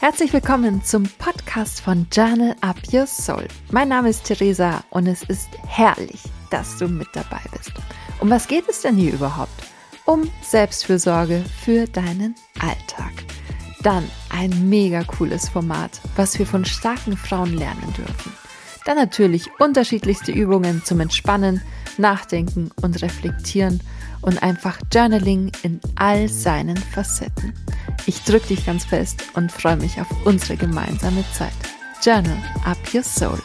Herzlich willkommen zum Podcast von Journal Up Your Soul. Mein Name ist Theresa und es ist herrlich, dass du mit dabei bist. Um was geht es denn hier überhaupt? Um Selbstfürsorge für deinen Alltag. Dann ein mega cooles Format, was wir von starken Frauen lernen dürfen. Dann natürlich unterschiedlichste Übungen zum Entspannen, Nachdenken und Reflektieren und einfach Journaling in all seinen Facetten. Ich drücke dich ganz fest und freue mich auf unsere gemeinsame Zeit. Journal up your soul.